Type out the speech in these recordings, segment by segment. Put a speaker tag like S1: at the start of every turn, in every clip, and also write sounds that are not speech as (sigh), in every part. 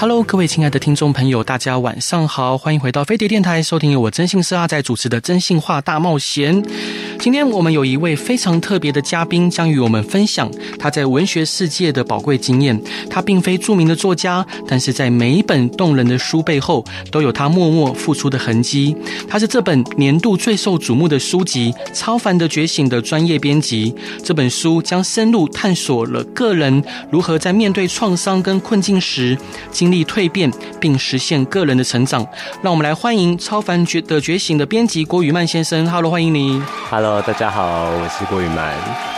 S1: Hello，各位亲爱的听众朋友，大家晚上好，欢迎回到飞碟电台，收听由我真性是阿仔主持的《征信话大冒险》。今天我们有一位非常特别的嘉宾，将与我们分享他在文学世界的宝贵经验。他并非著名的作家，但是在每一本动人的书背后，都有他默默付出的痕迹。他是这本年度最受瞩目的书籍《超凡的觉醒》的专业编辑。这本书将深入探索了个人如何在面对创伤跟困境时，经历蜕变，并实现个人的成长。让我们来欢迎《超凡觉的觉醒》的编辑郭宇曼先生。Hello，欢迎你。
S2: Hello，大家好，我是郭雨曼。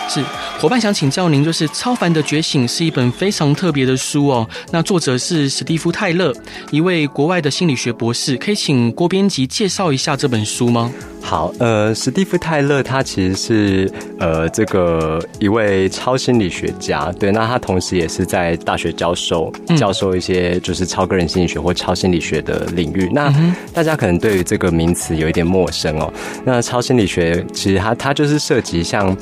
S1: 是伙伴想请教您，就是《超凡的觉醒》是一本非常特别的书哦。那作者是史蒂夫·泰勒，一位国外的心理学博士。可以请郭编辑介绍一下这本书吗？
S2: 好，呃，史蒂夫·泰勒他其实是呃这个一位超心理学家，对，那他同时也是在大学教授，教授一些就是超个人心理学或超心理学的领域。那大家可能对于这个名词有一点陌生哦。那超心理学其实它它就是涉及像。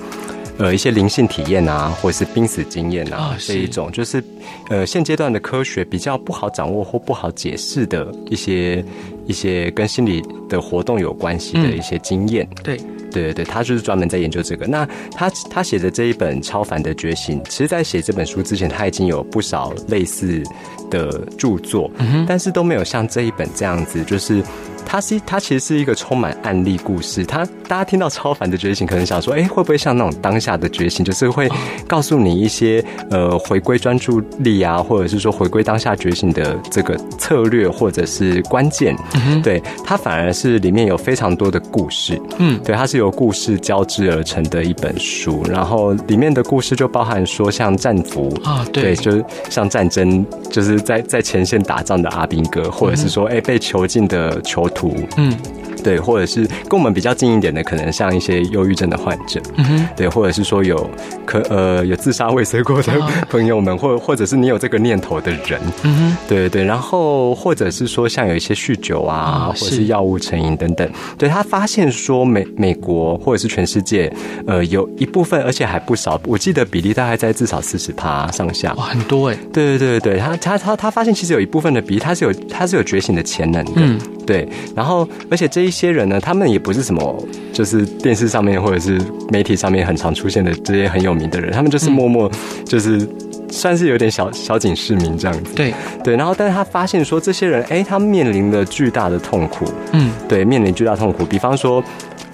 S2: 呃，一些灵性体验啊，或者是濒死经验啊，这一种就是，呃，现阶段的科学比较不好掌握或不好解释的一些一些跟心理的活动有关系的一些经验。对，对对对，他就是专门在研究这个。那他他写的这一本《超凡的觉醒》，其实，在写这本书之前，他已经有不少类似的著作，但是都没有像这一本这样子，就是。它是它其实是一个充满案例故事。它大家听到超凡的觉醒，可能想说，哎、欸，会不会像那种当下的觉醒，就是会告诉你一些呃回归专注力啊，或者是说回归当下觉醒的这个策略或者是关键？嗯，对，它反而是里面有非常多的故事。嗯，对，它是由故事交织而成的一本书。然后里面的故事就包含说，像战俘啊，对，就是像战争，就是在在前线打仗的阿兵哥，或者是说，哎、欸，被囚禁的囚徒。图，嗯，对，或者是跟我们比较近一点的，可能像一些忧郁症的患者，嗯哼，对，或者是说有可呃有自杀未遂过的 (laughs) 朋友们，或或者是你有这个念头的人，嗯哼，对对，然后或者是说像有一些酗酒啊，或者是药物成瘾等等，对，他发现说美美国或者是全世界，呃，有一部分，而且还不少，我记得比例大概在至少四十趴上下，哇，很多哎，对对对对，他他他他发现其实有一部分的比例，他是有他是有觉醒的潜能的，嗯。对，然后而且这一些人呢，他们也不是什么，就是电视上面或者是媒体上面很常出现的这些很有名的人，他们就是默默，就是算是有点小小警市民这样子。对对，然后但是他发现说，这些人，哎，他面临了巨大的痛苦。嗯，对，面临巨大痛苦，比方说。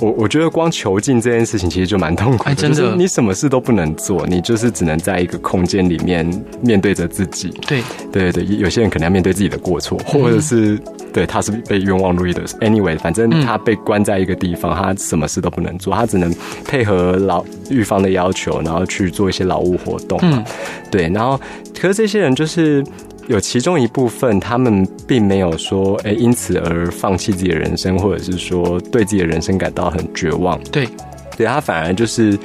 S2: 我我觉得光囚禁这件事情其实就蛮痛苦的，真的，你什么事都不能做，你就是只能在一个空间里面面对着自己。对对对，有些人可能要面对自己的过错，或者是对他是被冤枉入狱的。Anyway，反正他被关在一个地方，他什么事都不能做，他只能配合老狱方的要求，然后去做一些劳务活动。嗯，对，然后可是这些人就是。有其中一部分，他们并没有说，哎，因此而放弃自己的人生，或者是说对自己的人生感到很绝望。对，对，他反而就是，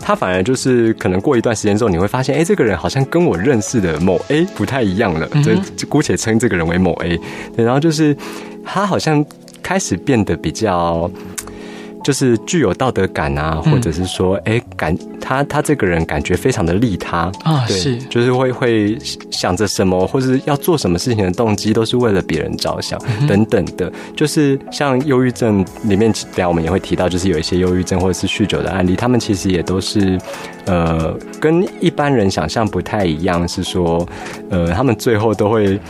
S2: 他反而就是，可能过一段时间之后，你会发现，哎，这个人好像跟我认识的某 A 不太一样了。就就姑且称这个人为某 A。对，然后就是他好像开始变得比较。就是具有道德感啊，或者是说，哎、嗯，感他他这个人感觉非常的利他啊，对，是，就是会会想着什么，或是要做什么事情的动机都是为了别人着想、嗯、等等的。就是像忧郁症里面，等下我们也会提到，就是有一些忧郁症或者是酗酒的案例，他们其实也都是呃跟一般人想象不太一样，是说呃他们最后都会。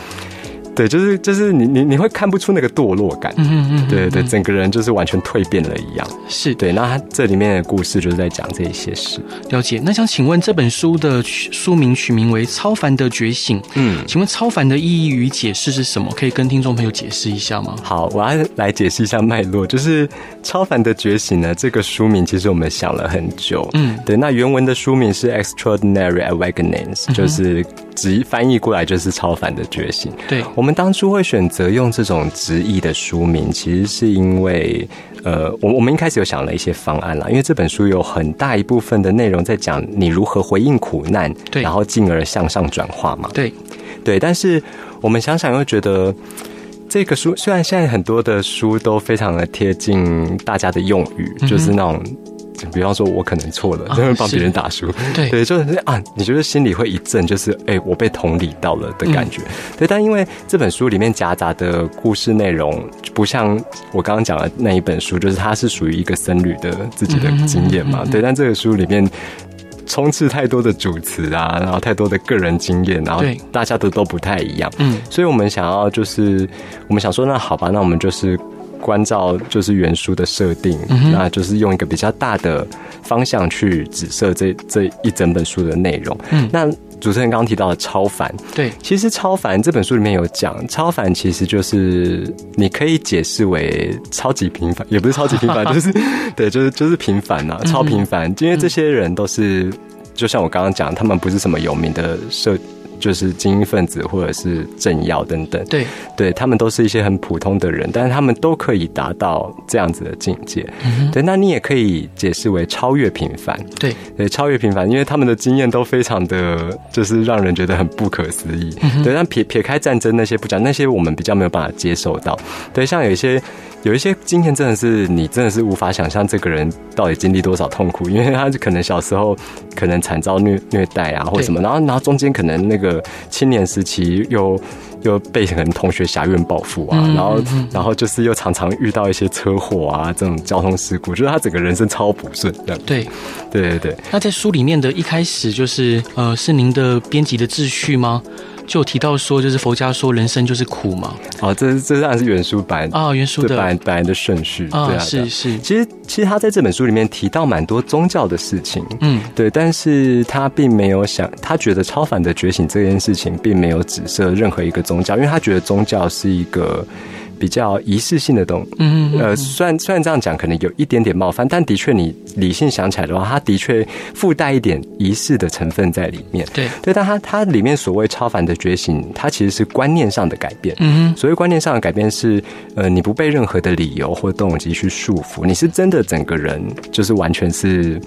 S2: 对，就是就是你你你会看不出那个堕落感，嗯嗯嗯，对对，整个人就是完全蜕变了一样。是对，那他这里面的故事就是在讲这一些事。
S1: 了解。那想请问这本书的书名取名为《超凡的觉醒》，嗯，请问超凡的意义与解释是什么？可以跟听众朋友解释一下吗？
S2: 好，我要来解释一下脉络。就是《超凡的觉醒》呢，这个书名其实我们想了很久，嗯，对。那原文的书名是《Extraordinary Awakenings》，就是。直翻译过来就是超凡的觉醒。
S1: 对，
S2: 我们当初会选择用这种直译的书名，其实是因为，呃，我我们一开始有想了一些方案啦，因为这本书有很大一部分的内容在讲你如何回应苦难，
S1: 对，
S2: 然后进而向上转化嘛。
S1: 对，
S2: 对，但是我们想想又觉得，这个书虽然现在很多的书都非常的贴近大家的用语，嗯、就是那种。比方说，我可能错了，就会帮别人打书。
S1: 对
S2: 对，就是啊，你觉得心里会一震，就是哎、欸，我被同理到了的感觉。嗯、对，但因为这本书里面夹杂的故事内容，不像我刚刚讲的那一本书，就是它是属于一个僧侣的自己的经验嘛。对，但这个书里面充斥太多的主词啊，然后太多的个人经验，然后大家的都不太一样。嗯，所以我们想要就是，我们想说，那好吧，那我们就是。关照就是原书的设定，嗯，那就是用一个比较大的方向去指涉这这一整本书的内容。嗯，那主持人刚刚提到的超凡，
S1: 对，
S2: 其实超凡这本书里面有讲，超凡其实就是你可以解释为超级平凡，也不是超级平凡，(laughs) 就是对，就是就是平凡呐，超平凡，嗯，因为这些人都是，就像我刚刚讲，他们不是什么有名的设。就是精英分子或者是政要等等，
S1: 对，
S2: 对他们都是一些很普通的人，但是他们都可以达到这样子的境界。嗯，对，那你也可以解释为超越平凡，
S1: 对，
S2: 对，超越平凡，因为他们的经验都非常的，就是让人觉得很不可思议。嗯，对，但撇撇开战争那些不讲，那些我们比较没有办法接受到。对，像有一些。有一些经验真的是你真的是无法想象这个人到底经历多少痛苦，因为他可能小时候可能惨遭虐虐待啊，或者什么，然后然后中间可能那个青年时期又又被可能同学侠怨报复啊，然后然后就是又常常遇到一些车祸啊这种交通事故，就是他整个人生超不顺这样。
S1: 对
S2: 对对对。
S1: 那在书里面的一开始就是呃是您的编辑的秩序吗？就提到说，就是佛家说人生就是苦嘛。
S2: 哦，这这当然是原书版
S1: 啊，原书的
S2: 版本来的顺序。对啊，
S1: 是是。
S2: 其实其实他在这本书里面提到蛮多宗教的事情，嗯，对，但是他并没有想，他觉得超凡的觉醒这件事情并没有指涉任何一个宗教，因为他觉得宗教是一个。比较仪式性的东西，嗯嗯，呃，虽然虽然这样讲可能有一点点冒犯，但的确你理性想起来的话，它的确附带一点仪式的成分在里面。
S1: 对
S2: 对，但它它里面所谓超凡的觉醒，它其实是观念上的改变。嗯，所谓观念上的改变是，呃，你不被任何的理由或动机去束缚，你是真的整个人就是完全是。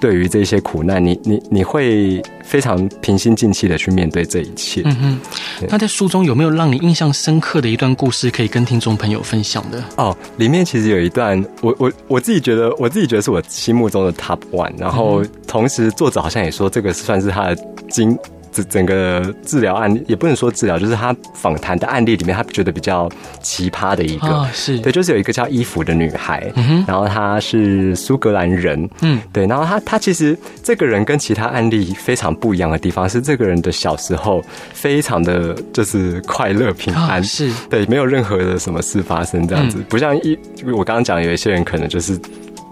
S2: 对于这些苦难，你你你会非常平心静气的去面对这一切。嗯哼，
S1: 那在书中有没有让你印象深刻的一段故事可以跟听众朋友分享的？
S2: 哦，里面其实有一段，我我我自己觉得，我自己觉得是我心目中的 top one。然后同时作者好像也说，这个算是他的经。整整个治疗案例也不能说治疗，就是他访谈的案例里面，他觉得比较奇葩的一个，
S1: 哦、是。
S2: 对，就是有一个叫伊芙的女孩，嗯、然后她是苏格兰人，嗯，对，然后她她其实这个人跟其他案例非常不一样的地方是，这个人的小时候非常的就是快乐平安，哦、
S1: 是。
S2: 对，没有任何的什么事发生这样子，嗯、不像一我刚刚讲有一些人可能就是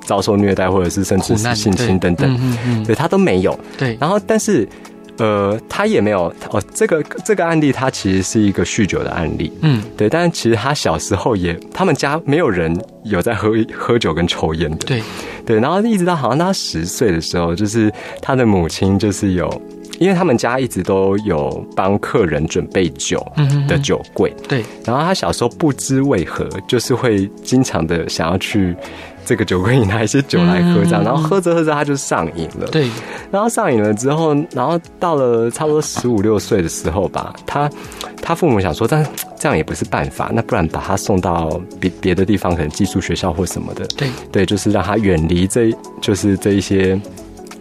S2: 遭受虐待或者是甚至是性侵等等，嗯嗯，对他都没有，
S1: 对，
S2: 然后但是。呃，他也没有哦。这个这个案例，他其实是一个酗酒的案例。嗯，对。但是其实他小时候也，他们家没有人有在喝喝酒跟抽烟的。
S1: 对
S2: 对。然后一直到好像他十岁的时候，就是他的母亲就是有，因为他们家一直都有帮客人准备酒的酒柜。
S1: 嗯。对。
S2: 然后他小时候不知为何，就是会经常的想要去。这个酒柜里拿一些酒来喝，这样，然后喝着喝着他就上瘾了。
S1: 对，
S2: 然后上瘾了之后，然后到了差不多十五六岁的时候吧，他他父母想说，但这样也不是办法，那不然把他送到别别的地方，可能寄宿学校或什么的。
S1: 对
S2: 对，就是让他远离这，就是这一些。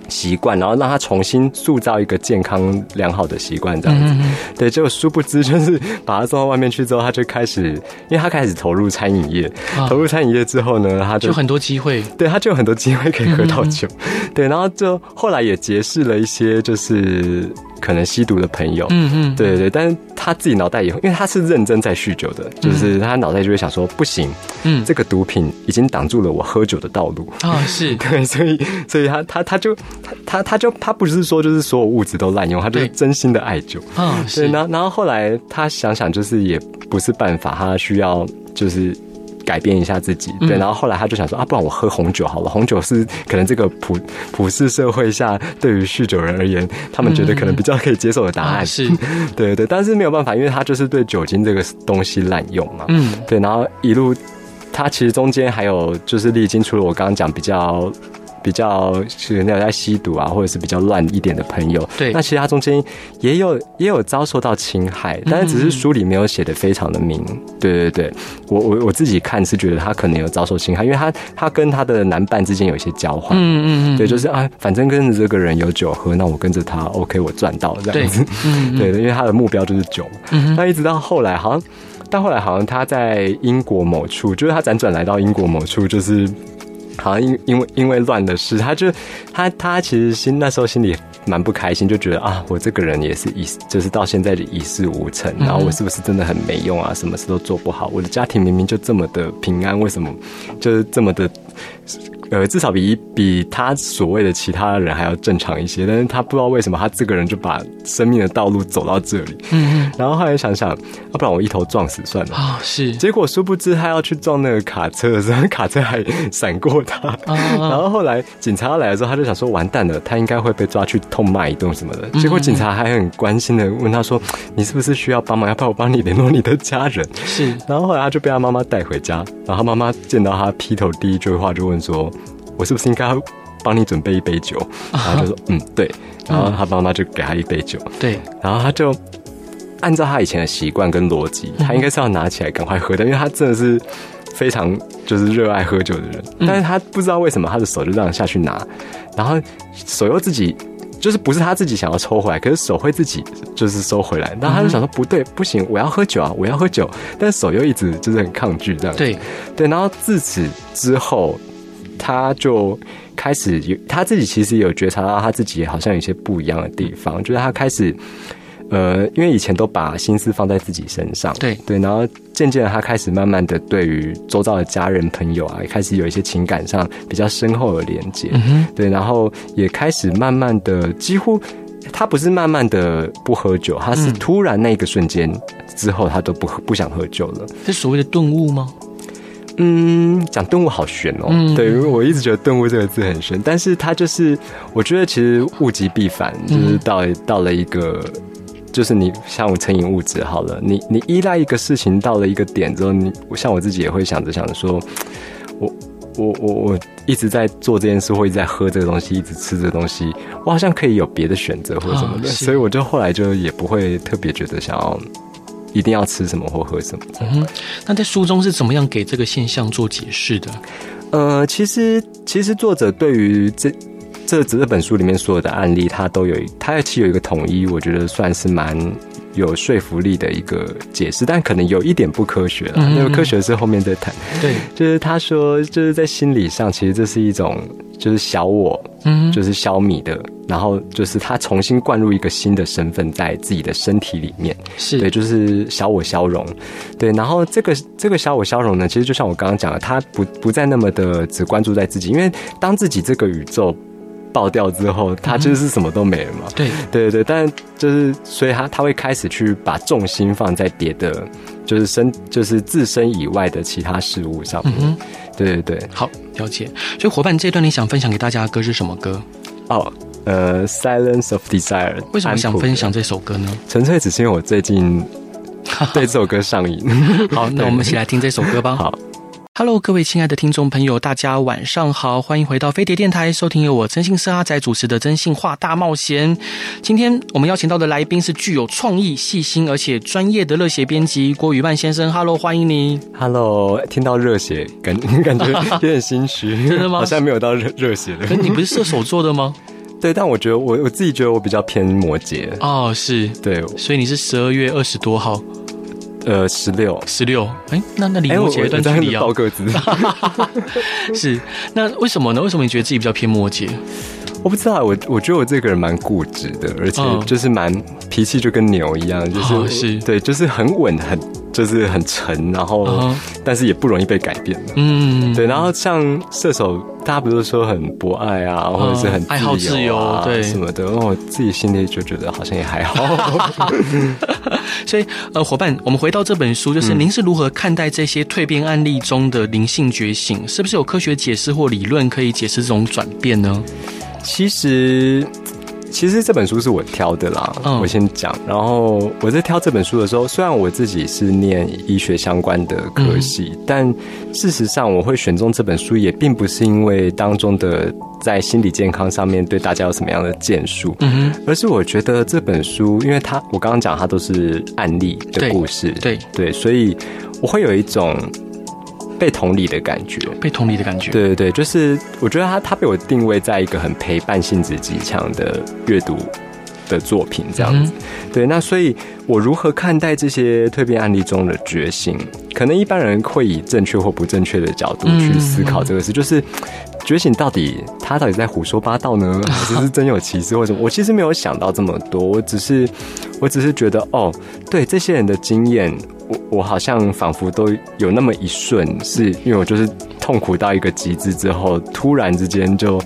S2: 习惯，然后让他重新塑造一个健康良好的习惯，这样子。嗯、对，结果殊不知，就是把他送到外面去之后，他就开始，因为他开始投入餐饮业，哦、投入餐饮业之后呢，他就，
S1: 就很多机会，
S2: 对，他就有很多机会可以喝到酒。嗯、对，然后就后来也结识了一些，就是。可能吸毒的朋友，嗯嗯，对对对，但是他自己脑袋以后，因为他是认真在酗酒的，就是他脑袋就会想说，不行，嗯，这个毒品已经挡住了我喝酒的道路。
S1: 啊，是。(laughs)
S2: 对，所以所以他他他就他他他就他不是说就是所有物质都滥用，他就是真心的爱酒。啊，对，然后然后后来他想想就是也不是办法，他需要就是。改变一下自己。对，然后后来他就想说啊，不然我喝红酒好了。红酒是可能这个普普世社会下对于酗酒人而言，他们觉得可能比较可以接受的答案。是，(laughs) 对对，但是没有办法，因为他就是对酒精这个东西滥用嘛。嗯，对，然后一路他其实中间还有就是历经，除了我刚刚讲比较。比较是那种在吸毒啊，或者是比较乱一点的朋友。对，那其实他中间也有也有遭受到侵害，但是只是书里没有写的非常的明。嗯、对对对，我我我自己看是觉得他可能有遭受侵害，因为他他跟他的男伴之间有一些交换。嗯嗯嗯，对，就是啊，反正跟着这个人有酒喝，那我跟着他，OK，我赚到这样子。对，嗯嗯 (laughs) 对的，因为他的目标就是酒。嗯，那一直到后来，好像到后来好像他在英国某处，就是他辗转来到英国某处，就是。好像因因为因为乱的事，他就他他其实心那时候心里蛮不开心，就觉得啊，我这个人也是一就是到现在的一事无成，然后我是不是真的很没用啊？什么事都做不好，我的家庭明明就这么的平安，为什么就是这么的？呃，至少比比他所谓的其他人还要正常一些，但是他不知道为什么他这个人就把生命的道路走到这里。嗯，(laughs) 然后后来想想，要不然我一头撞死算了啊。是，结果殊不知他要去撞那个卡车的时候，卡车还闪过他。(laughs) 然后后来警察来的时候，他就想说完蛋了，他应该会被抓去痛骂一顿什么的。结果警察还很关心的问他说：“你是不是需要帮忙？要不然我帮你联络你的家人？”是。然后后来他就被他妈妈带回家，然后妈妈见到他劈头第一句话就问说。我是不是应该帮你准备一杯酒？然后就说嗯，对。然后他妈妈就给他一杯酒，对。然后他就按照他以前的习惯跟逻辑，他应该是要拿起来赶快喝的，因为他真的是非常就是热爱喝酒的人。但是他不知道为什么他的手就这样下去拿，然后手又自己就是不是他自己想要抽回来，可是手会自己就是收回来。然后他就想说不对，不行，我要喝酒啊，我要喝酒。但手又一直就是很抗拒这样。对对。然后自此之后。他就开始有他自己，其实有觉察到他自己好像有些不一样的地方，就是他开始，呃，因为以前都把心思放在自己身上，对。对，然后渐渐的他开始慢慢的对于周遭的家人朋友啊，也开始有一些情感上比较深厚的连接，嗯，对，然后也开始慢慢的，几乎他不是慢慢的不喝酒，他是突然那个瞬间之后，他都不喝不想喝酒了，
S1: 是所谓的顿悟吗？
S2: 嗯，讲顿悟好悬哦。嗯，对，因为我一直觉得顿悟这个字很玄，但是他就是，我觉得其实物极必反，就是到到了一个，就是你像我成瘾物质好了，你你依赖一个事情到了一个点之后，你像我自己也会想着想着说，我我我我一直在做这件事，或一直在喝这个东西，一直吃这个东西，我好像可以有别的选择或者什么的，所以我就后来就也不会特别觉得想要。一定要吃什么或喝什么？嗯哼，
S1: 那在书中是怎么样给这个现象做解释的？
S2: 呃，其实其实作者对于这这这本书里面所有的案例，它都有，它其实有一个统一，我觉得算是蛮有说服力的一个解释，但可能有一点不科学了。那个科学是后面再谈。对，(laughs) 就是他说，就是在心理上，其实这是一种。就是小我，嗯，就是消弭的，然后就是他重新灌入一个新的身份在自己的身体里面，是对，就是小我消融，对，然后这个这个小我消融呢，其实就像我刚刚讲的，他不不再那么的只关注在自己，因为当自己这个宇宙爆掉之后，他就是什么都没了嘛，对、嗯，对对对，但就是所以他他会开始去把重心放在别的，就是身就是自身以外的其他事物上面。嗯对对对，
S1: 好，了解。所以伙伴，这段你想分享给大家的歌是什么歌？
S2: 哦，呃，《Silence of Desire》。
S1: 为什么想分享这首歌呢？
S2: 纯粹只是因为我最近 (laughs) 对这首歌上瘾。
S1: 好，那我们一起来听这首歌吧。(laughs) 好。Hello，各位亲爱的听众朋友，大家晚上好，欢迎回到飞碟电台，收听由我真心社阿仔主持的《真心话大冒险》。今天我们邀请到的来宾是具有创意、细心而且专业的热血编辑郭宇曼先生。Hello，欢迎你。
S2: Hello，听到热血，感感觉有点心虚，(laughs) 真的吗？好像没有到热热血的。
S1: 可你不是射手座的吗？(laughs)
S2: 对，但我觉得我我自己觉得我比较偏摩羯。
S1: 哦，是对，所以你是十二月二十多号。
S2: 呃，十六，
S1: 十六，哎，那那离摩羯一段距离啊，
S2: 高个子，(laughs)
S1: 是，那为什么呢？为什么你觉得自己比较偏摩羯？
S2: 我不知道，我我觉得我这个人蛮固执的，而且就是蛮脾气就跟牛一样，就是、对，就是很稳，很就是很沉，然后、哦、但是也不容易被改变的，嗯，对。然后像射手，大家不是说很博爱啊，或者是很、啊、爱好自由，对什么的，我自己心里就觉得好像也还好。(laughs)
S1: 所以呃，伙伴，我们回到这本书，就是您是如何看待这些蜕变案例中的灵性觉醒？是不是有科学解释或理论可以解释这种转变呢？
S2: 其实。其实这本书是我挑的啦，嗯、我先讲。然后我在挑这本书的时候，虽然我自己是念医学相关的科系，嗯、但事实上我会选中这本书，也并不是因为当中的在心理健康上面对大家有什么样的建树，嗯，而是我觉得这本书，因为它我刚刚讲它都是案例的故事，
S1: 对
S2: 对，对，所以我会有一种。被同理的感觉，
S1: 被同理的感觉，
S2: 对对对，就是我觉得他他被我定位在一个很陪伴性质极强的阅读的作品这样子，嗯、对，那所以我如何看待这些蜕变案例中的觉醒？可能一般人会以正确或不正确的角度去思考这个事，嗯、就是觉醒到底他到底在胡说八道呢，(laughs) 还是真有其事或什么？我其实没有想到这么多，我只是我只是觉得哦，对这些人的经验。我我好像仿佛都有那么一瞬，是因为我就是痛苦到一个极致之后，突然之间就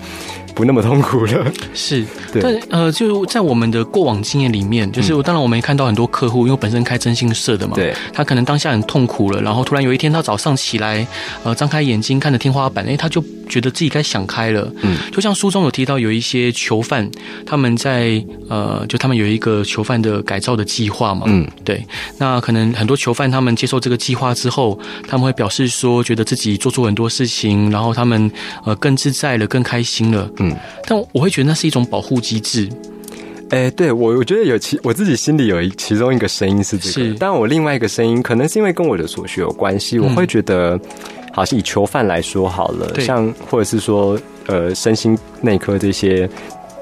S2: 不那么痛苦了。
S1: 是，(laughs) 对。但呃，就在我们的过往经验里面，就是当然我们也看到很多客户，因为本身开征信社的嘛，对，他可能当下很痛苦了，然后突然有一天他早上起来，呃，张开眼睛看着天花板，哎，他就。觉得自己该想开了，嗯，就像书中有提到，有一些囚犯，他们在呃，就他们有一个囚犯的改造的计划嘛，嗯，对，那可能很多囚犯他们接受这个计划之后，他们会表示说，觉得自己做出很多事情，然后他们呃更自在了，更开心了，嗯，但我会觉得那是一种保护机制，
S2: 哎，对我我觉得有其我自己心里有一其中一个声音是这个，是，但我另外一个声音可能是因为跟我的所学有关系，我会觉得。好像以囚犯来说好了，像或者是说，呃，身心内科这些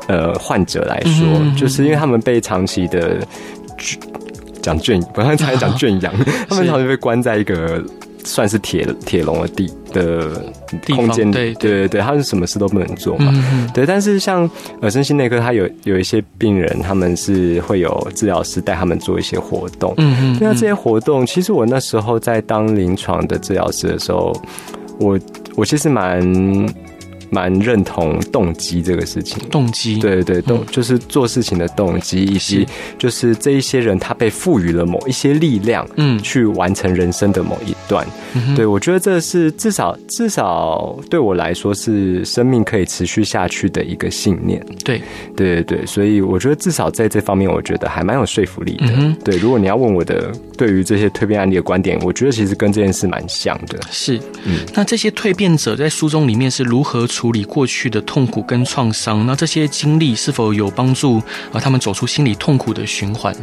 S2: 呃患者来说，嗯嗯嗯就是因为他们被长期的讲圈，不要常讲圈养，(laughs) 他们长期被关在一个。算是铁铁笼的地的空间，对对对对，他是什么事都不能做嘛，嗯、对。但是像呃，身心内科，他有有一些病人，他们是会有治疗师带他们做一些活动，嗯嗯。那这些活动，其实我那时候在当临床的治疗师的时候，我我其实蛮。蛮认同动机这个事情，
S1: 动机，
S2: 对对对，动就是做事情的动机，以及就是这一些人他被赋予了某一些力量，嗯，去完成人生的某一段。对，我觉得这是至少至少对我来说是生命可以持续下去的一个信念。
S1: 对，
S2: 对对对，所以我觉得至少在这方面，我觉得还蛮有说服力的。对，如果你要问我的对于这些蜕变案例的观点，我觉得其实跟这件事蛮像的。
S1: 是，嗯，那这些蜕变者在书中里面是如何处理过去的痛苦跟创伤，那这些经历是否有帮助啊？他们走出心理痛苦的循环？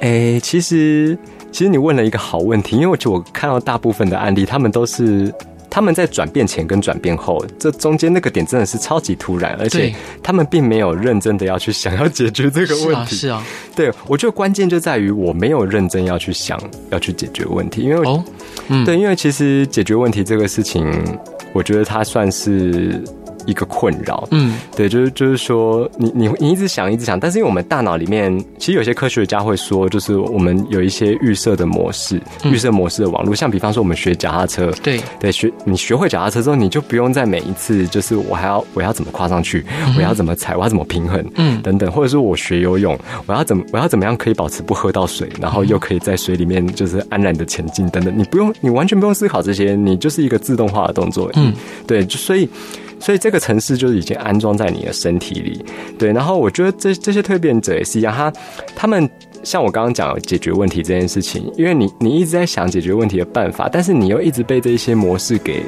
S2: 诶、欸，其实，其实你问了一个好问题，因为我觉得我看到大部分的案例，他们都是他们在转变前跟转变后，这中间那个点真的是超级突然，而且他们并没有认真的要去想要解决这个问题。
S1: 是啊，是啊，
S2: 对，我觉得关键就在于我没有认真要去想要去解决问题，因为哦，嗯，对，因为其实解决问题这个事情，我觉得他算是。一个困扰，嗯，对，就是就是说，你你你一直想一直想，但是因为我们大脑里面，其实有些科学家会说，就是我们有一些预设的模式，预设模式的网络，像比方说我们学脚踏车，对。对，学你学会脚踏车之后，你就不用在每一次，就是我还要我要怎么跨上去，我要怎么踩，我要怎么平衡，嗯，等等，或者说我学游泳，我要怎么我要怎么样可以保持不喝到水，然后又可以在水里面就是安然的前进，等等，你不用，你完全不用思考这些，你就是一个自动化的动作，嗯，对，就所以。所以这个城市就是已经安装在你的身体里，对。然后我觉得这这些蜕变者也是一样，他他们像我刚刚讲解决问题这件事情，因为你你一直在想解决问题的办法，但是你又一直被这些模式给。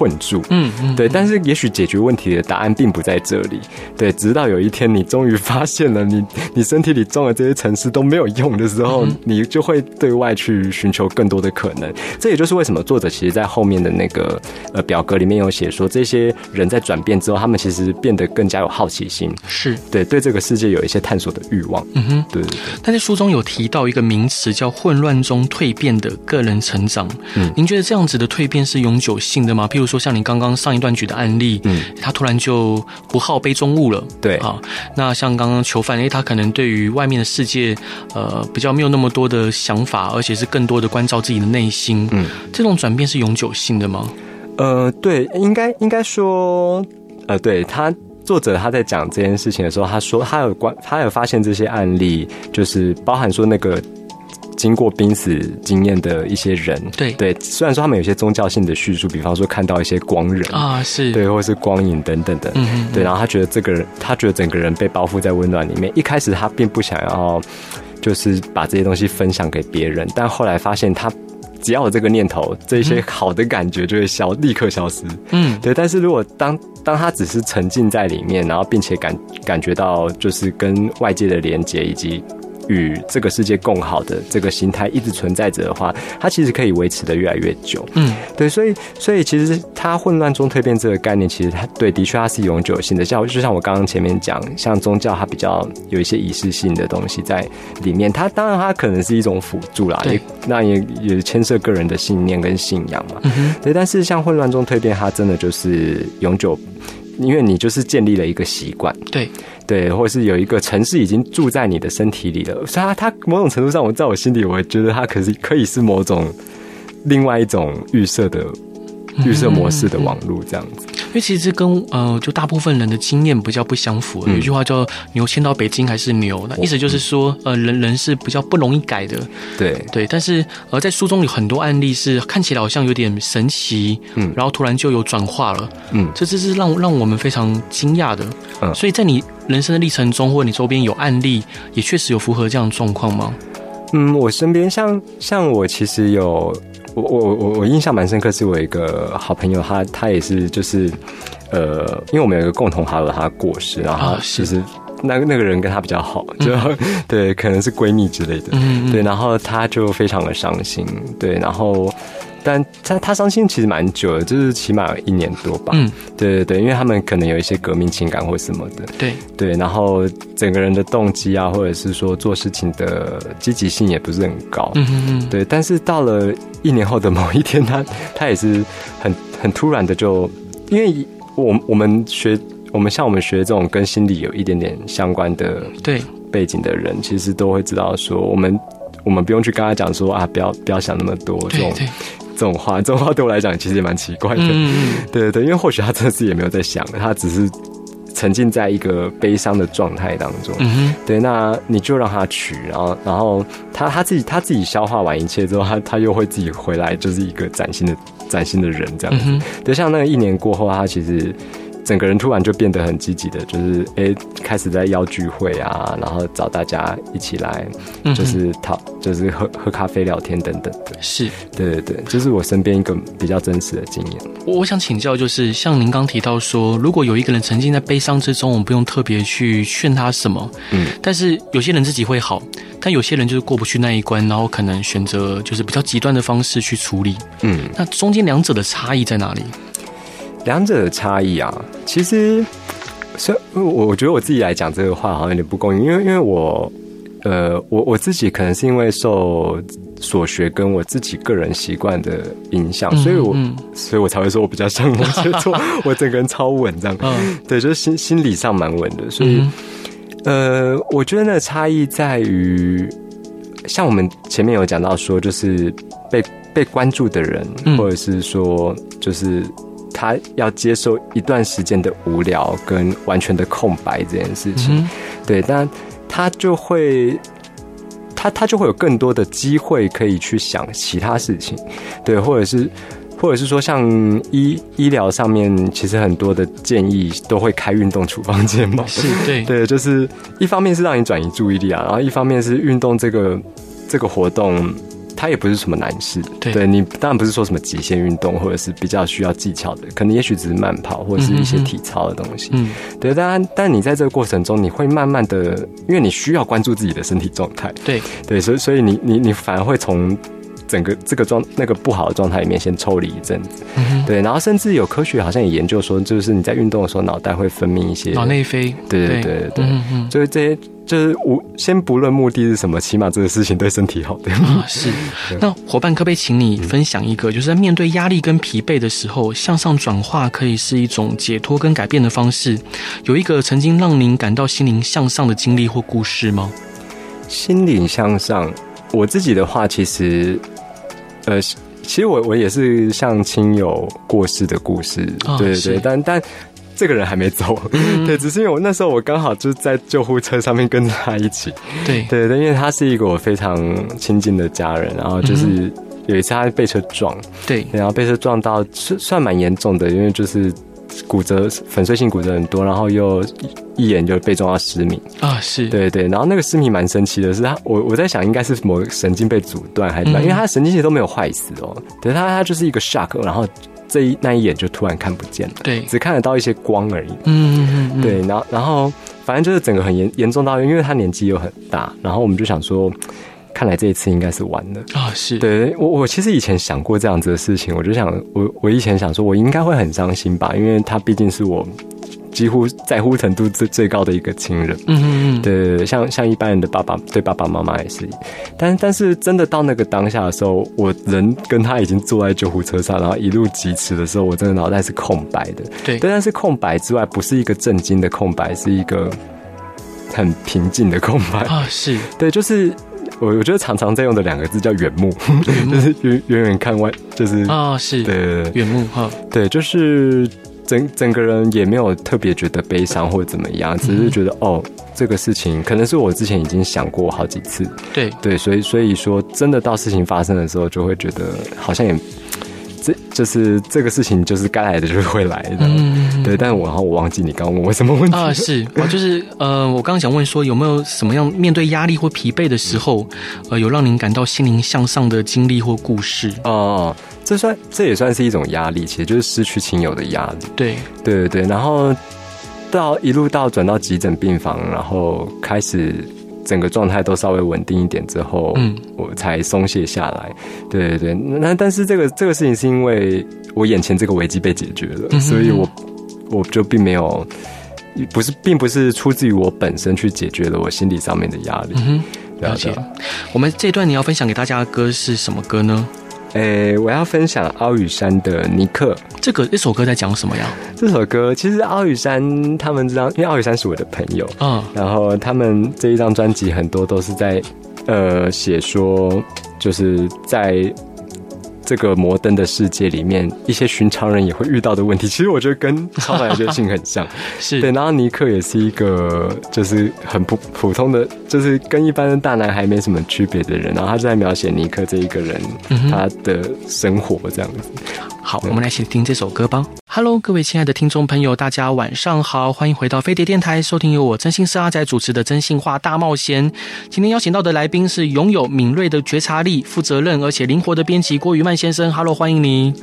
S2: 困住，嗯嗯，对，但是也许解决问题的答案并不在这里，对，直到有一天你终于发现了你 (laughs) 你身体里种的这些城市都没有用的时候，你就会对外去寻求更多的可能。这也就是为什么作者其实在后面的那个呃表格里面有写说，这些人在转变之后，他们其实变得更加有好奇心，是。对对这个世界有一些探索的欲望。嗯哼，对对对。
S1: 但是书中有提到一个名词叫混乱中蜕变的个人成长，嗯，您觉得这样子的蜕变是永久性的吗？譬如说像你刚刚上一段举的案例，嗯，他突然就不好杯中物了，
S2: 对啊。
S1: 那像刚刚囚犯，哎，他可能对于外面的世界，呃，比较没有那么多的想法，而且是更多的关照自己的内心，嗯，这种转变是永久性的吗？
S2: 呃，对，应该应该说，呃，对他作者他在讲这件事情的时候，他说他有关，他有发现这些案例，就是包含说那个。经过濒死经验的一些人，
S1: 对
S2: 对，虽然说他们有些宗教性的叙述，比方说看到一些光人
S1: 啊，是
S2: 对，或是光影等等的，嗯嗯，对，然后他觉得这个人，他觉得整个人被包覆在温暖里面。一开始他并不想要，就是把这些东西分享给别人，但后来发现他。只要有这个念头，这一些好的感觉就会消，立刻消失。嗯，对。但是如果当当他只是沉浸在里面，然后并且感感觉到就是跟外界的连接以及。与这个世界共好的这个心态一直存在着的话，它其实可以维持的越来越久。嗯，对，所以所以其实它混乱中蜕变这个概念，其实它对，的确它是永久性的。像就像我刚刚前面讲，像宗教它比较有一些仪式性的东西在里面，它当然它可能是一种辅助啦，也那也也牵涉个人的信念跟信仰嘛。嗯，对，但是像混乱中蜕变，它真的就是永久。因为你就是建立了一个习惯，
S1: 对
S2: 对，或是有一个城市已经住在你的身体里了，所以它它某种程度上，我在我心里，我觉得它可是可以是某种另外一种预设的预设模式的网络这样子。
S1: 因为其实跟呃，就大部分人的经验比较不相符。有一句话叫“牛迁到北京还是牛”，那意思就是说，呃，人人是比较不容易改的。
S2: 对
S1: 对，但是呃，在书中有很多案例是看起来好像有点神奇，嗯，然后突然就有转化了，嗯，这这是让让我们非常惊讶的。嗯，所以在你人生的历程中，或者你周边有案例，也确实有符合这样的状况吗？
S2: 嗯，我身边像像我其实有。我我我我印象蛮深刻，是我一个好朋友，他他也是就是，呃，因为我们有一个共同好友，他过世，然后其实那个那个人跟他比较好，就、嗯、(laughs) 对，可能是闺蜜之类的，嗯，对，然后他就非常的伤心，对，然后。但他他伤心其实蛮久的，就是起码有一年多吧。嗯，对对对，因为他们可能有一些革命情感或什么的。
S1: 对
S2: 对，然后整个人的动机啊，或者是说做事情的积极性也不是很高。嗯嗯嗯。对，但是到了一年后的某一天，他他也是很很突然的就，因为我我们学我们像我们学这种跟心理有一点点相关的对背景的人，其实都会知道说，我们我们不用去跟他讲说啊，不要不要想那么多这种。这种话，(laughs) 这种话对我来讲其实也蛮奇怪的。嗯，(laughs) 对对对，因为或许他真的是也没有在想，他只是沉浸在一个悲伤的状态当中。嗯，对，那你就让他去，然后，然后他他自己他自己消化完一切之后，他他又会自己回来，就是一个崭新的崭新的人这样子。嗯，对，像那个一年过后，他其实。整个人突然就变得很积极的，就是哎、欸，开始在邀聚会啊，然后找大家一起来，就是讨，就是喝喝咖啡、聊天等等的。
S1: 是，
S2: 对对对，这、就是我身边一个比较真实的经验。
S1: 我想请教，就是像您刚提到说，如果有一个人沉浸在悲伤之中，我们不用特别去劝他什么，嗯，但是有些人自己会好，但有些人就是过不去那一关，然后可能选择就是比较极端的方式去处理，嗯，那中间两者的差异在哪里？
S2: 两者的差异啊，其实，所以我我觉得我自己来讲这个话好像有点不公平，因为因为我，呃，我我自己可能是因为受所学跟我自己个人习惯的影响，所以我，所以我才会说我比较像摩羯座，(laughs) 我整个人超稳这样，嗯，对，就是心心理上蛮稳的，所以，呃，我觉得那个差异在于，像我们前面有讲到说，就是被被关注的人，或者是说，就是。他要接受一段时间的无聊跟完全的空白这件事情，对，但他就会，他他就会有更多的机会可以去想其他事情，对，或者是或者是说像医医疗上面，其实很多的建议都会开运动处方箋嘛，
S1: 是对。(laughs)
S2: 对，就是一方面是让你转移注意力啊，然后一方面是运动这个这个活动。它也不是什么难事，对，对你当然不是说什么极限运动，或者是比较需要技巧的，可能也许只是慢跑或者是一些体操的东西，嗯，对。但但你在这个过程中，你会慢慢的，因为你需要关注自己的身体状态，
S1: 对。
S2: 对，所以所以你你你反而会从整个这个状那个不好的状态里面先抽离一阵子，嗯，对。然后甚至有科学好像也研究说，就是你在运动的时候，脑袋会分泌一些
S1: 脑内啡，
S2: 对对对对对，嗯嗯，就是这些。就是无先不论目的是什么，起码这个事情对身体好，对吗？
S1: 是。(laughs) 那伙伴，可不可以请你分享一个，就是在面对压力跟疲惫的时候，向上转化可以是一种解脱跟改变的方式？有一个曾经让您感到心灵向上的经历或故事吗？
S2: 心灵向上，我自己的话，其实，呃，其实我我也是像亲友过世的故事，对对对，但但。这个人还没走，嗯、(laughs) 对，只是因为我那时候我刚好就在救护车上面跟着他一起，
S1: 对。
S2: 对对，因为他是一个我非常亲近的家人，然后就是有一次他被车撞，
S1: 对，
S2: 然后被车撞到算算蛮严重的，因为就是。骨折，粉碎性骨折很多，然后又一眼就被撞到失明。
S1: 啊，是。
S2: 对对，然后那个失明蛮神奇的是他，我我在想应该是某个神经被阻断还是怎么，因为他神经其实都没有坏死哦，对他他就是一个 shock，然后这一那一眼就突然看不见了，
S1: 对，
S2: 只看得到一些光而已，
S1: 嗯嗯嗯，
S2: 对，然后然后反正就是整个很严严重到，因为他年纪又很大，然后我们就想说。看来这一次应该是完了
S1: 啊！是
S2: 对我，我其实以前想过这样子的事情，我就想，我我以前想说，我应该会很伤心吧，因为他毕竟是我几乎在乎程度最最高的一个亲人。
S1: 嗯嗯嗯，
S2: 对对对，像像一般人的爸爸对爸爸妈妈也是，但但是真的到那个当下的时候，我人跟他已经坐在救护车上，然后一路疾驰的时候，我真的脑袋是空白的。
S1: 对，
S2: 但是空白之外，不是一个震惊的空白，是一个很平静的空白
S1: 啊！是
S2: 对，就是。我我觉得常常在用的两个字叫远目，远目。(laughs) 就是远远远看外，就是
S1: 啊、哦，是
S2: 对
S1: 远目哈，
S2: 对，就是整整个人也没有特别觉得悲伤或者怎么样，只是觉得、嗯、哦，这个事情可能是我之前已经想过好几次，
S1: 对。
S2: 对，所以所以说真的到事情发生的时候，就会觉得好像也。这就是这个事情，就是该来的就是会来的，嗯，对。但我然后我忘记你刚刚问我什么问题
S1: 啊？是，我就是呃，我刚刚想问说，有没有什么样面对压力或疲惫的时候，呃，有让您感到心灵向上的经历或故事？
S2: 哦，这算这也算是一种压力，其实就是失去亲友的压力。
S1: 对，
S2: 对对对。然后到一路到转到急诊病房，然后开始。整个状态都稍微稳定一点之后，嗯，我才松懈下来。对对对，那但是这个这个事情是因为我眼前这个危机被解决了，嗯、所以我我就并没有不是，并不是出自于我本身去解决了我心理上面的压力。
S1: 嗯，了解。我们这段你要分享给大家的歌是什么歌呢？
S2: 诶、欸，我要分享奥宇山的尼克。
S1: 这个这首歌在讲什么呀？
S2: 这首歌其实奥宇山他们这张，因为奥宇山是我的朋友，
S1: 嗯，
S2: 然后他们这一张专辑很多都是在呃写说，就是在。这个摩登的世界里面，一些寻常人也会遇到的问题，其实我觉得跟超凡的觉性很像，(laughs)
S1: 是
S2: 对。然后尼克也是一个，就是很普普通的，就是跟一般的大男孩没什么区别的人。然后他就在描写尼克这一个人，他的生活这样子。
S1: 好，我们来一起听这首歌吧。Hello，各位亲爱的听众朋友，大家晚上好，欢迎回到飞碟电台，收听由我真心是阿仔主持的《真心话大冒险》。今天邀请到的来宾是拥有敏锐的觉察力、负责任而且灵活的编辑郭于曼先生。Hello，欢迎你。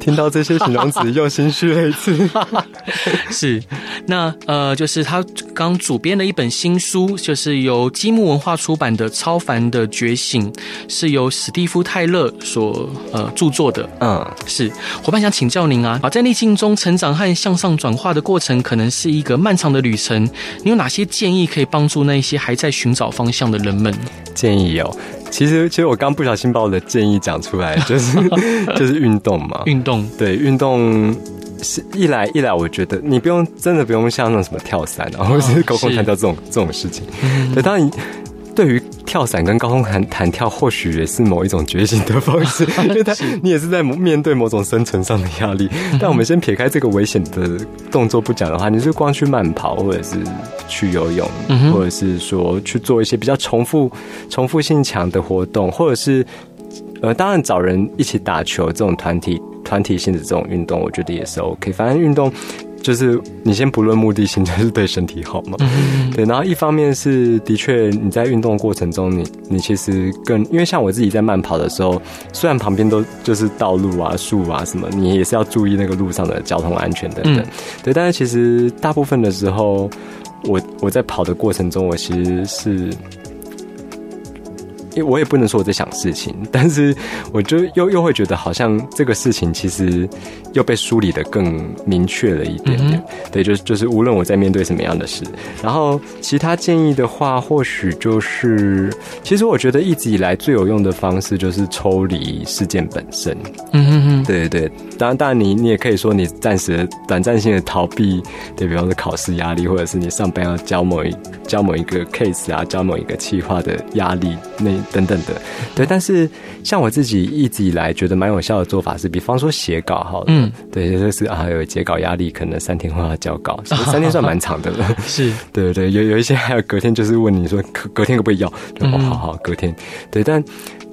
S2: 听到这些形容词，(laughs) 又心虚了一次。(laughs)
S1: 是，那呃，就是他刚主编的一本新书，就是由积木文化出版的《超凡的觉醒》，是由史蒂夫泰勒所呃著作的。
S2: 嗯，
S1: 是。伙伴想请教您啊，在逆境中成长和向上转化的过程，可能是一个漫长的旅程。你有哪些建议可以帮助那些还在寻找方向的人们？
S2: 建议有。其实，其实我刚不小心把我的建议讲出来，就是 (laughs) 就是运动嘛，
S1: 运动。
S2: 对运动是一来一来，我觉得你不用真的不用像那种什么跳伞，啊，或者是高空弹跳这种这种事情，对，当然。对于跳伞跟高空弹弹跳，或许也是某一种觉醒的方式，(laughs) 因为他你也是在面对某种生存上的压力。但我们先撇开这个危险的动作不讲的话，你是光去慢跑，或者是去游泳，或者是说去做一些比较重复、重复性强的活动，或者是呃，当然找人一起打球这种团体团体性的这种运动，我觉得也是 OK。反正运动。就是你先不论目的性，就是对身体好嘛。嗯。对，然后一方面是的确你在运动过程中你，你你其实更因为像我自己在慢跑的时候，虽然旁边都就是道路啊、树啊什么，你也是要注意那个路上的交通安全等等。嗯。对，但是其实大部分的时候，我我在跑的过程中，我其实是。因为我也不能说我在想事情，但是我就又又会觉得好像这个事情其实又被梳理的更明确了一点点。嗯、对，就是就是无论我在面对什么样的事，然后其他建议的话，或许就是，其实我觉得一直以来最有用的方式就是抽离事件本身。
S1: 嗯哼哼，
S2: 对对对，当然当然你你也可以说你暂时的短暂性的逃避，对，比方说考试压力，或者是你上班要交某一交某一个 case 啊，交某一个企划的压力那。等等的。对，但是像我自己一直以来觉得蛮有效的做法是，比方说写稿好，嗯，对，就是啊有截稿压力，可能三天后要交稿，(laughs) 三天算蛮长的了。(laughs) 是，(laughs) 对对对，有有一些还有隔天就是问你说隔隔天可不可以要，就哦好好隔天，对，但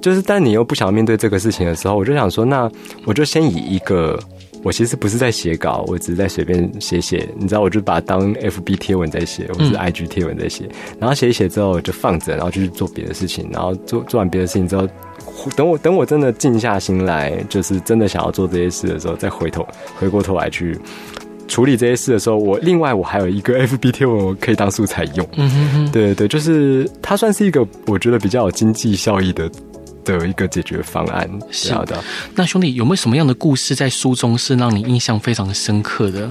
S2: 就是但你又不想面对这个事情的时候，我就想说，那我就先以一个。我其实不是在写稿，我只是在随便写写，你知道，我就把它当 FB 贴文在写，或是 IG 贴文在写，然后写一写之后就放着，然后就去做别的事情，然后做做完别的事情之后，等我等我真的静下心来，就是真的想要做这些事的时候，再回头回过头来去处理这些事的时候，我另外我还有一个 FB 贴文我可以当素材用，嗯哼哼，对对对，就是它算是一个我觉得比较有经济效益的。的一个解决方案，是。的。
S1: 那兄弟有没有什么样的故事在书中是让你印象非常深刻的？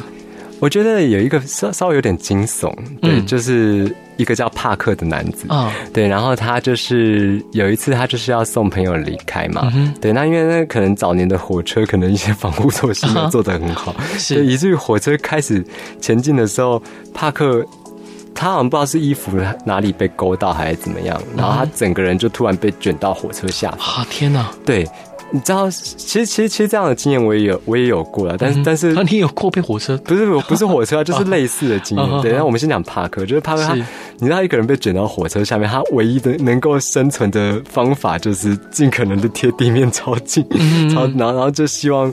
S2: 我觉得有一个稍稍微有点惊悚，对，嗯、就是一个叫帕克的男子，啊、哦，对，然后他就是有一次他就是要送朋友离开嘛，嗯、对，那因为那可能早年的火车可能一些防护措施没有做得很好，是，以至于火车开始前进的时候，帕克。他好像不知道是衣服哪里被勾到还是怎么样，然后他整个人就突然被卷到火车下。
S1: 啊天哪！
S2: 对，你知道，其实其实其实这样的经验我也有，我也有过了。但是但是，
S1: 你有过被火车？
S2: 不是不是火车，就是类似的经验。(laughs) 对，那我们先讲帕克，就是帕克他，你知道一个人被卷到火车下面，他唯一的能够生存的方法就是尽可能的贴地面超近，超然后然后就希望。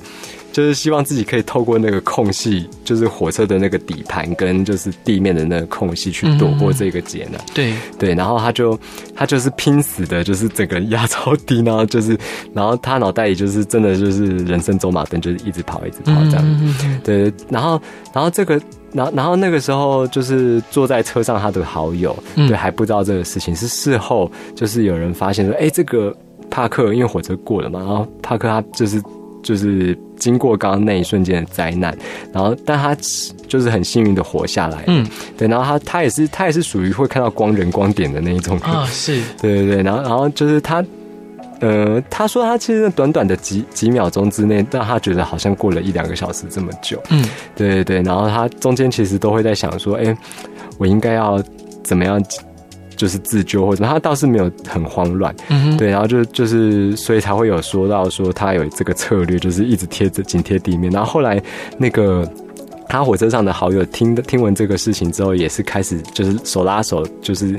S2: 就是希望自己可以透过那个空隙，就是火车的那个底盘跟就是地面的那个空隙去躲过这个劫难。对对，然后他就他就是拼死的，就是整个压超低，然后就是然后他脑袋里就是真的就是人生走马灯，就是一直跑一直跑这样。对，然后然后这个然后然后那个时候就是坐在车上他的好友，对，还不知道这个事情，是事后就是有人发现说，哎，这个帕克因为火车过了嘛，然后帕克他就是。就是经过刚刚那一瞬间的灾难，然后但他就是很幸运的活下来，嗯，对，然后他他也是他也是属于会看到光人光点的那一种。啊，是。(laughs) 对对对，然后然后就是他，呃，他说他其实短短的几几秒钟之内，让他觉得好像过了一两个小时这么久，嗯，对对对，然后他中间其实都会在想说，哎，我应该要怎么样？就是自救或者他倒是没有很慌乱，嗯，对，然后就就是所以才会有说到说他有这个策略，就是一直贴着紧贴地面。然后后来那个他火车上的好友听听闻这个事情之后，也是开始就是手拉手，就是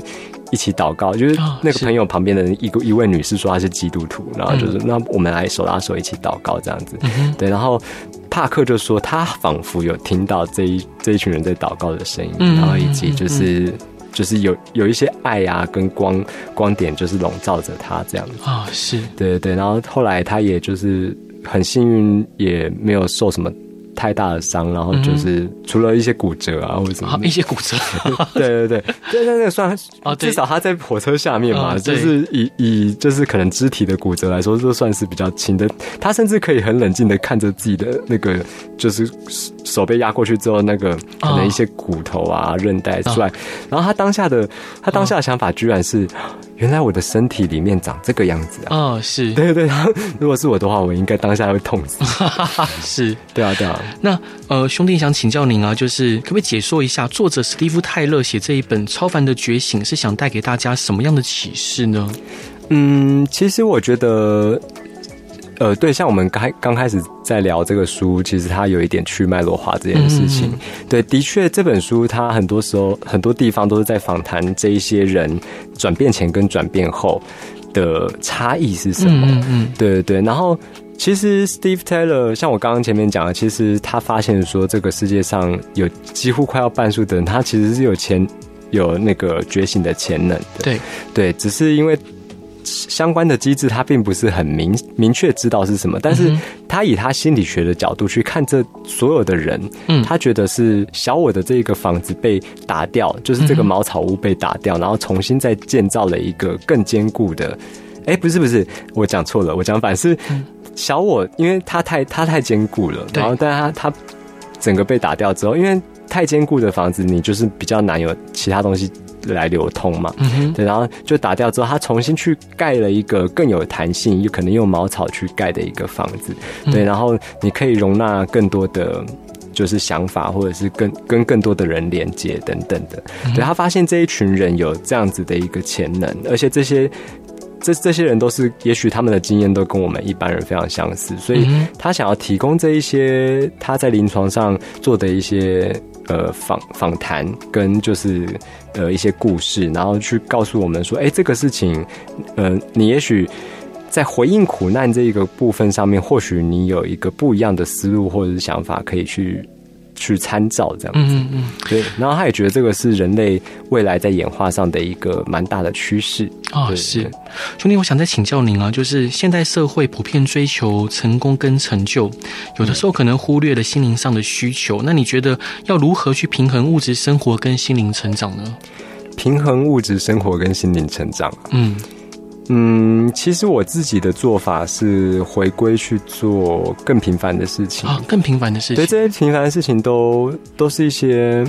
S2: 一起祷告。就是那个朋友旁边的一个一位女士说她是基督徒，然后就是那我们来手拉手一起祷告这样子，对。然后帕克就说他仿佛有听到这一这一群人在祷告的声音，然后以及就是。就是有有一些爱啊，跟光光点，就是笼罩着他这样子。啊，是。对对对，然后后来他也就是很幸运，也没有受什么。太大的伤，然后就是除了一些骨折啊，或者什么。
S1: 一些骨折，
S2: 对 (laughs) 对对，对对对，算啊，至少他在火车下面嘛，就是以以就是可能肢体的骨折来说，这算是比较轻的。他甚至可以很冷静的看着自己的那个，就是手被压过去之后，那个可能一些骨头啊、韧带出来，然后他当下的他当下的想法居然是。原来我的身体里面长这个样子啊！
S1: 哦，是
S2: 对对对，如果是我的话，我应该当下会痛死。(laughs)
S1: 是，
S2: 对啊，对啊。
S1: 那呃，兄弟想请教您啊，就是可不可以解说一下，作者史蒂夫泰勒写这一本《超凡的觉醒》是想带给大家什么样的启示呢？
S2: 嗯，其实我觉得。呃，对，像我们刚刚开始在聊这个书，其实它有一点去脉络化这件事情。嗯、对，的确，这本书它很多时候很多地方都是在访谈这一些人转变前跟转变后的差异是什么。嗯嗯，对对对。然后，其实 Steve Taylor 像我刚刚前面讲的，其实他发现说，这个世界上有几乎快要半数的人，他其实是有潜有那个觉醒的潜能的。对对，只是因为。相关的机制，他并不是很明明确知道是什么，但是他以他心理学的角度去看这所有的人，嗯，他觉得是小我的这个房子被打掉，就是这个茅草屋被打掉，然后重新再建造了一个更坚固的。哎，不是不是，我讲错了，我讲反是小我，因为他太他太坚固了，然后但他他整个被打掉之后，因为太坚固的房子，你就是比较难有其他东西。来流通嘛，嗯，对，然后就打掉之后，他重新去盖了一个更有弹性，又可能用茅草去盖的一个房子，对，然后你可以容纳更多的就是想法，或者是跟跟更多的人连接等等的。对，他发现这一群人有这样子的一个潜能，而且这些这这些人都是，也许他们的经验都跟我们一般人非常相似，所以他想要提供这一些他在临床上做的一些呃访访谈跟就是呃一些故事，然后去告诉我们说，哎，这个事情，呃，你也许在回应苦难这一个部分上面，或许你有一个不一样的思路或者是想法可以去。去参照这样子，嗯嗯，对，然后他也觉得这个是人类未来在演化上的一个蛮大的趋势
S1: 啊。是，兄弟，我想再请教您啊，就是现代社会普遍追求成功跟成就，有的时候可能忽略了心灵上的需求。那你觉得要如何去平衡物质生活跟心灵成长呢？
S2: 平衡物质生活跟心灵成长，嗯。嗯，其实我自己的做法是回归去做更平凡的事情
S1: 啊，更平凡的事情。
S2: 对，这些平凡的事情都都是一些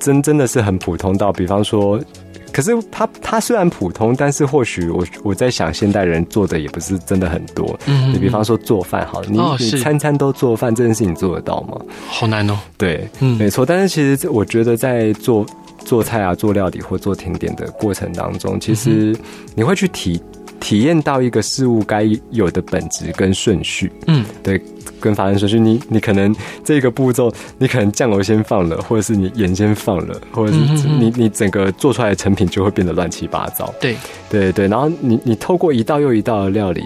S2: 真真的是很普通到，比方说，可是它它虽然普通，但是或许我我在想，现代人做的也不是真的很多。嗯，你比方说做饭，好了，你、哦、你餐餐都做饭，这件事情做得到吗？
S1: 好难哦。
S2: 对，嗯，没错。但是其实我觉得在做。做菜啊，做料理或做甜点的过程当中，其实你会去体体验到一个事物该有的本质跟顺序。嗯，对，跟发生顺序，你你可能这个步骤，你可能酱油先放了，或者是你盐先放了，或者是你你整个做出来的成品就会变得乱七八糟。
S1: 对，
S2: 对对，然后你你透过一道又一道的料理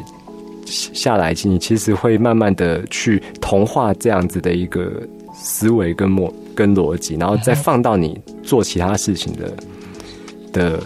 S2: 下来，你其实会慢慢的去同化这样子的一个思维跟模。跟逻辑，然后再放到你做其他事情的、嗯、的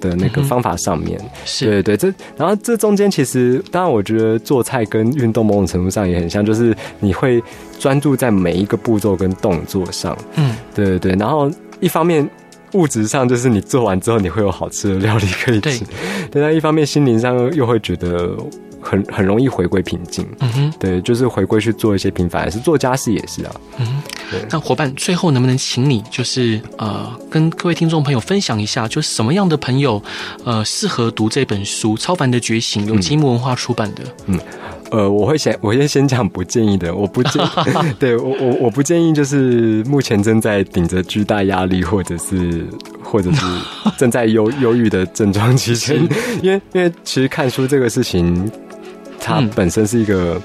S2: 的那个方法上面，是。对对，这然后这中间其实，当然我觉得做菜跟运动某种程度上也很像，就是你会专注在每一个步骤跟动作上，嗯，对对对，然后一方面物质上就是你做完之后你会有好吃的料理可以吃，对，但一方面心灵上又会觉得。很很容易回归平静，嗯哼，对，就是回归去做一些平凡的事，做家事也是啊，嗯哼，对。
S1: 那伙伴最后能不能请你就是呃跟各位听众朋友分享一下，就是什么样的朋友呃适合读这本书《超凡的觉醒》，由积木文化出版的？
S2: 嗯，呃，我会先我先先讲不建议的，我不建 (laughs) 议，对我我我不建议，就是目前正在顶着巨大压力，或者是或者是 (laughs) 正在忧忧郁的症状期间，因为因为其实看书这个事情。它本身是一个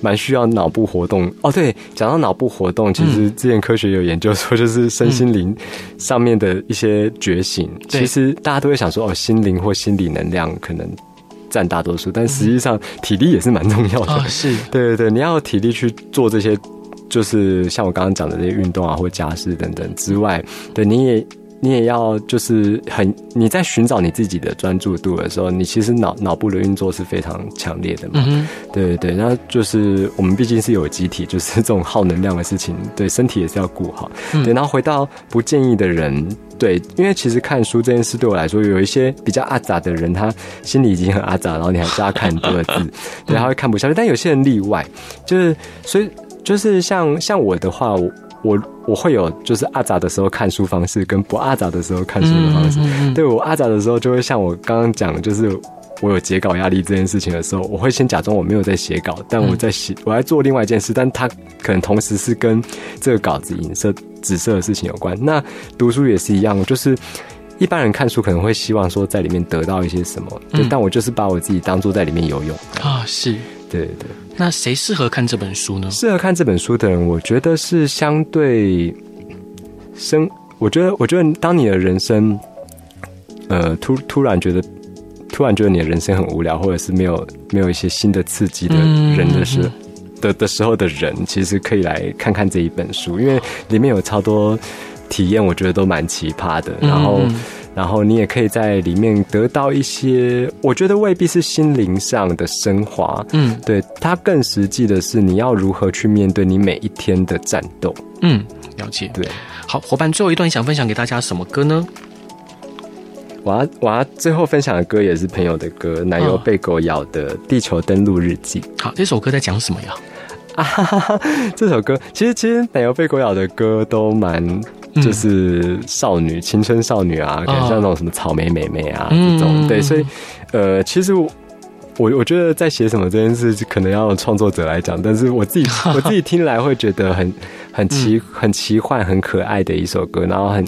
S2: 蛮需要脑部活动哦。对，讲到脑部活动，其实之前科学有研究说，就是身心灵上面的一些觉醒。其实大家都会想说，哦，心灵或心理能量可能占大多数，但实际上体力也是蛮重要的。是，(laughs) 对对对，你要有体力去做这些，就是像我刚刚讲的这些运动啊，或家事等等之外，对，你也。你也要就是很你在寻找你自己的专注度的时候，你其实脑脑部的运作是非常强烈的嘛。嗯，对对对，那就是我们毕竟是有机体，就是这种耗能量的事情，对身体也是要顾好。对，然后回到不建议的人，对，因为其实看书这件事对我来说，有一些比较阿杂的人，他心里已经很阿杂，然后你还叫他看很多的字，(laughs) 对，他会看不下去。但有些人例外，就是所以就是像像我的话，我。我我会有就是阿杂的时候看书方式，跟不阿杂的时候看书的方式。嗯嗯嗯、对，我阿杂的时候，就会像我刚刚讲，就是我有截稿压力这件事情的时候，我会先假装我没有在写稿，但我在写，我在做另外一件事，但它可能同时是跟这个稿子影射、紫色的事情有关。那读书也是一样，就是一般人看书可能会希望说在里面得到一些什么，对，但我就是把我自己当做在里面游泳
S1: 啊，是。
S2: 对对，
S1: 那谁适合看这本书呢？
S2: 适合看这本书的人，我觉得是相对生。我觉得，我觉得，当你的人生，呃，突突然觉得，突然觉得你的人生很无聊，或者是没有没有一些新的刺激的人的时、嗯、的的时候的人，其实可以来看看这一本书，因为里面有超多体验，我觉得都蛮奇葩的。然后。嗯然后你也可以在里面得到一些，我觉得未必是心灵上的升华，嗯，对，它更实际的是你要如何去面对你每一天的战斗，
S1: 嗯，了解，对，好，伙伴，最后一段想分享给大家什么歌呢？
S2: 我要我要最后分享的歌也是朋友的歌，奶油被狗咬的《地球登陆日记》。
S1: 好，这首歌在讲什么呀？啊
S2: 哈哈哈，这首歌其实其实奶油被狗咬的歌都蛮。就是少女、青春少女啊，可能像那种什么草莓妹妹啊这种，对，所以呃，其实我我觉得在写什么这件事，可能要创作者来讲，但是我自己 (laughs) 我自己听来会觉得很很奇很奇幻、很可爱的一首歌，然后很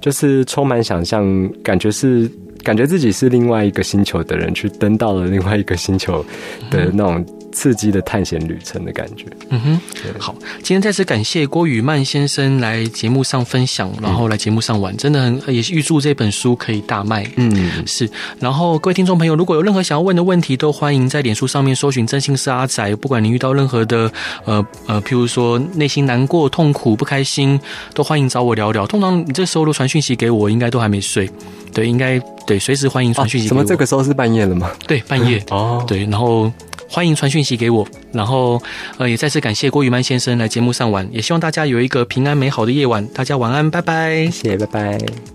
S2: 就是充满想象，感觉是感觉自己是另外一个星球的人，去登到了另外一个星球的那种。刺激的探险旅程的感觉。
S1: 嗯哼，好，今天再次感谢郭宇曼先生来节目上分享，然后来节目上玩，真的很也是预祝这本书可以大卖。嗯，是。然后各位听众朋友，如果有任何想要问的问题，都欢迎在脸书上面搜寻“真心是阿仔”。不管你遇到任何的呃呃，譬如说内心难过、痛苦、不开心，都欢迎找我聊聊。通常你这时候都传讯息给我，应该都还没睡。对，应该对，随时欢迎传讯息给我。
S2: 什么？这个时候是半夜了吗？
S1: 对，半夜。(laughs) 哦，对，然后。欢迎传讯息给我，然后呃，也再次感谢郭宇曼先生来节目上玩，也希望大家有一个平安美好的夜晚，大家晚安，拜拜，
S2: 谢谢，拜拜。